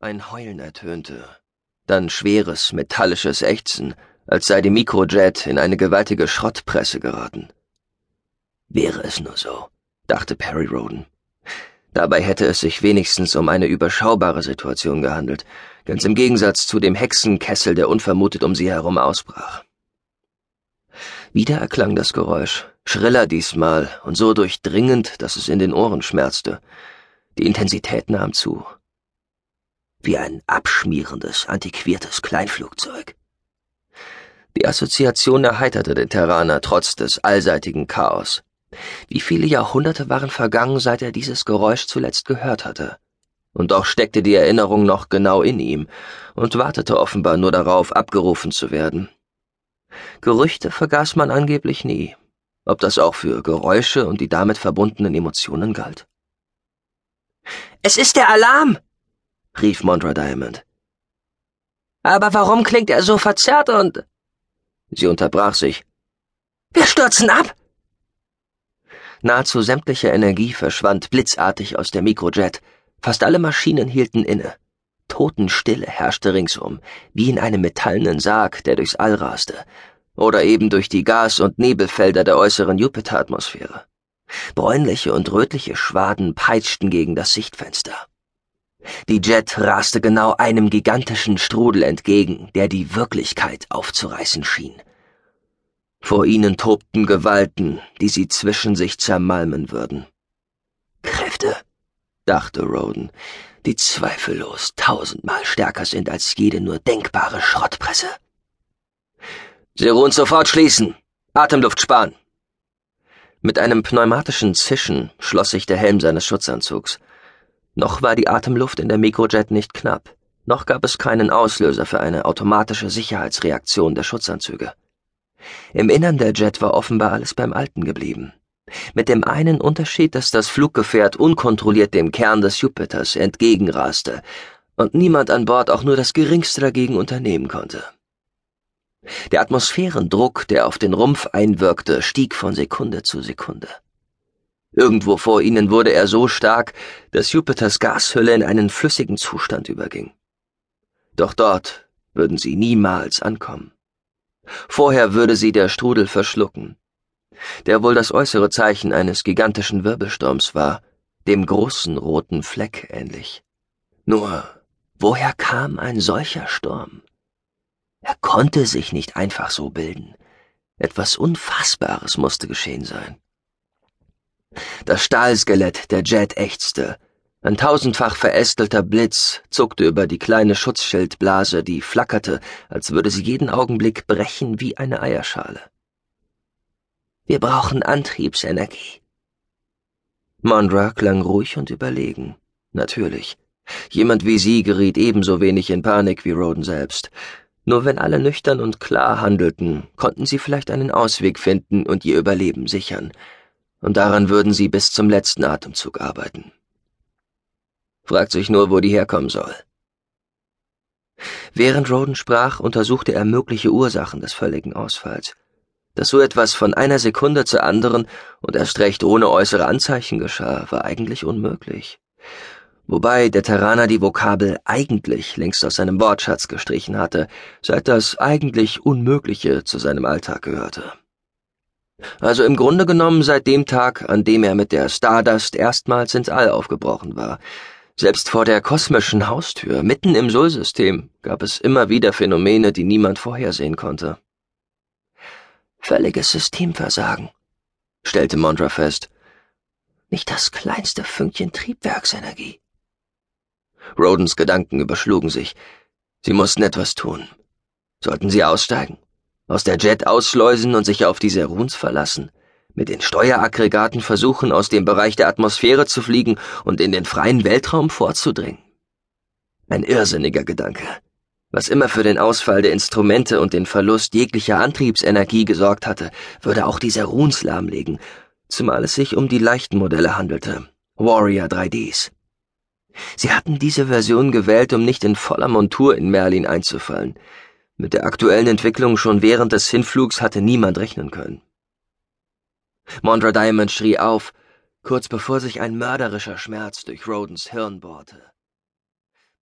Ein Heulen ertönte, dann schweres, metallisches Ächzen, als sei die Mikrojet in eine gewaltige Schrottpresse geraten. Wäre es nur so, dachte Perry Roden. Dabei hätte es sich wenigstens um eine überschaubare Situation gehandelt, ganz im Gegensatz zu dem Hexenkessel, der unvermutet um sie herum ausbrach. Wieder erklang das Geräusch, schriller diesmal und so durchdringend, dass es in den Ohren schmerzte. Die Intensität nahm zu. Wie ein abschmierendes, antiquiertes Kleinflugzeug. Die Assoziation erheiterte den Terraner trotz des allseitigen Chaos. Wie viele Jahrhunderte waren vergangen, seit er dieses Geräusch zuletzt gehört hatte? Und doch steckte die Erinnerung noch genau in ihm und wartete offenbar nur darauf, abgerufen zu werden. Gerüchte vergaß man angeblich nie, ob das auch für Geräusche und die damit verbundenen Emotionen galt. Es ist der Alarm! Rief Mondra Diamond. Aber warum klingt er so verzerrt und... Sie unterbrach sich. Wir stürzen ab! Nahezu sämtliche Energie verschwand blitzartig aus der Mikrojet. Fast alle Maschinen hielten inne. Totenstille herrschte ringsum, wie in einem metallenen Sarg, der durchs All raste. Oder eben durch die Gas- und Nebelfelder der äußeren Jupiteratmosphäre. Bräunliche und rötliche Schwaden peitschten gegen das Sichtfenster. Die Jet raste genau einem gigantischen Strudel entgegen, der die Wirklichkeit aufzureißen schien. Vor ihnen tobten Gewalten, die sie zwischen sich zermalmen würden. Kräfte, dachte Roden, die zweifellos tausendmal stärker sind als jede nur denkbare Schrottpresse. Sie ruhen sofort schließen. Atemluft sparen. Mit einem pneumatischen Zischen schloss sich der Helm seines Schutzanzugs. Noch war die Atemluft in der Mikrojet nicht knapp, noch gab es keinen Auslöser für eine automatische Sicherheitsreaktion der Schutzanzüge. Im Innern der Jet war offenbar alles beim Alten geblieben. Mit dem einen Unterschied, dass das Fluggefährt unkontrolliert dem Kern des Jupiters entgegenraste und niemand an Bord auch nur das geringste dagegen unternehmen konnte. Der Atmosphärendruck, der auf den Rumpf einwirkte, stieg von Sekunde zu Sekunde. Irgendwo vor ihnen wurde er so stark, dass Jupiters Gashülle in einen flüssigen Zustand überging. Doch dort würden sie niemals ankommen. Vorher würde sie der Strudel verschlucken, der wohl das äußere Zeichen eines gigantischen Wirbelsturms war, dem großen roten Fleck ähnlich. Nur, woher kam ein solcher Sturm? Er konnte sich nicht einfach so bilden. Etwas Unfassbares musste geschehen sein. Das Stahlskelett der Jet ächzte. Ein tausendfach verästelter Blitz zuckte über die kleine Schutzschildblase, die flackerte, als würde sie jeden Augenblick brechen wie eine Eierschale. Wir brauchen Antriebsenergie. Mondra klang ruhig und überlegen. Natürlich. Jemand wie sie geriet ebenso wenig in Panik wie Roden selbst. Nur wenn alle nüchtern und klar handelten, konnten sie vielleicht einen Ausweg finden und ihr Überleben sichern und daran würden sie bis zum letzten Atemzug arbeiten. Fragt sich nur, wo die herkommen soll. Während Roden sprach, untersuchte er mögliche Ursachen des völligen Ausfalls. Dass so etwas von einer Sekunde zur anderen und erst recht ohne äußere Anzeichen geschah, war eigentlich unmöglich. Wobei der Terraner die Vokabel eigentlich längst aus seinem Wortschatz gestrichen hatte, seit das eigentlich Unmögliche zu seinem Alltag gehörte. Also im Grunde genommen seit dem Tag, an dem er mit der Stardust erstmals ins All aufgebrochen war. Selbst vor der kosmischen Haustür, mitten im Sol-System, gab es immer wieder Phänomene, die niemand vorhersehen konnte. Völliges Systemversagen, stellte Mondra fest. Nicht das kleinste Fünkchen Triebwerksenergie. Rodens Gedanken überschlugen sich. Sie mussten etwas tun. Sollten sie aussteigen? Aus der Jet ausschleusen und sich auf die Seruns verlassen, mit den Steueraggregaten versuchen, aus dem Bereich der Atmosphäre zu fliegen und in den freien Weltraum vorzudringen. Ein irrsinniger Gedanke. Was immer für den Ausfall der Instrumente und den Verlust jeglicher Antriebsenergie gesorgt hatte, würde auch die Seruns lahmlegen, zumal es sich um die leichten Modelle handelte, Warrior 3Ds. Sie hatten diese Version gewählt, um nicht in voller Montur in Merlin einzufallen, mit der aktuellen Entwicklung schon während des Hinflugs hatte niemand rechnen können. Mondra Diamond schrie auf, kurz bevor sich ein mörderischer Schmerz durch Rodens Hirn bohrte.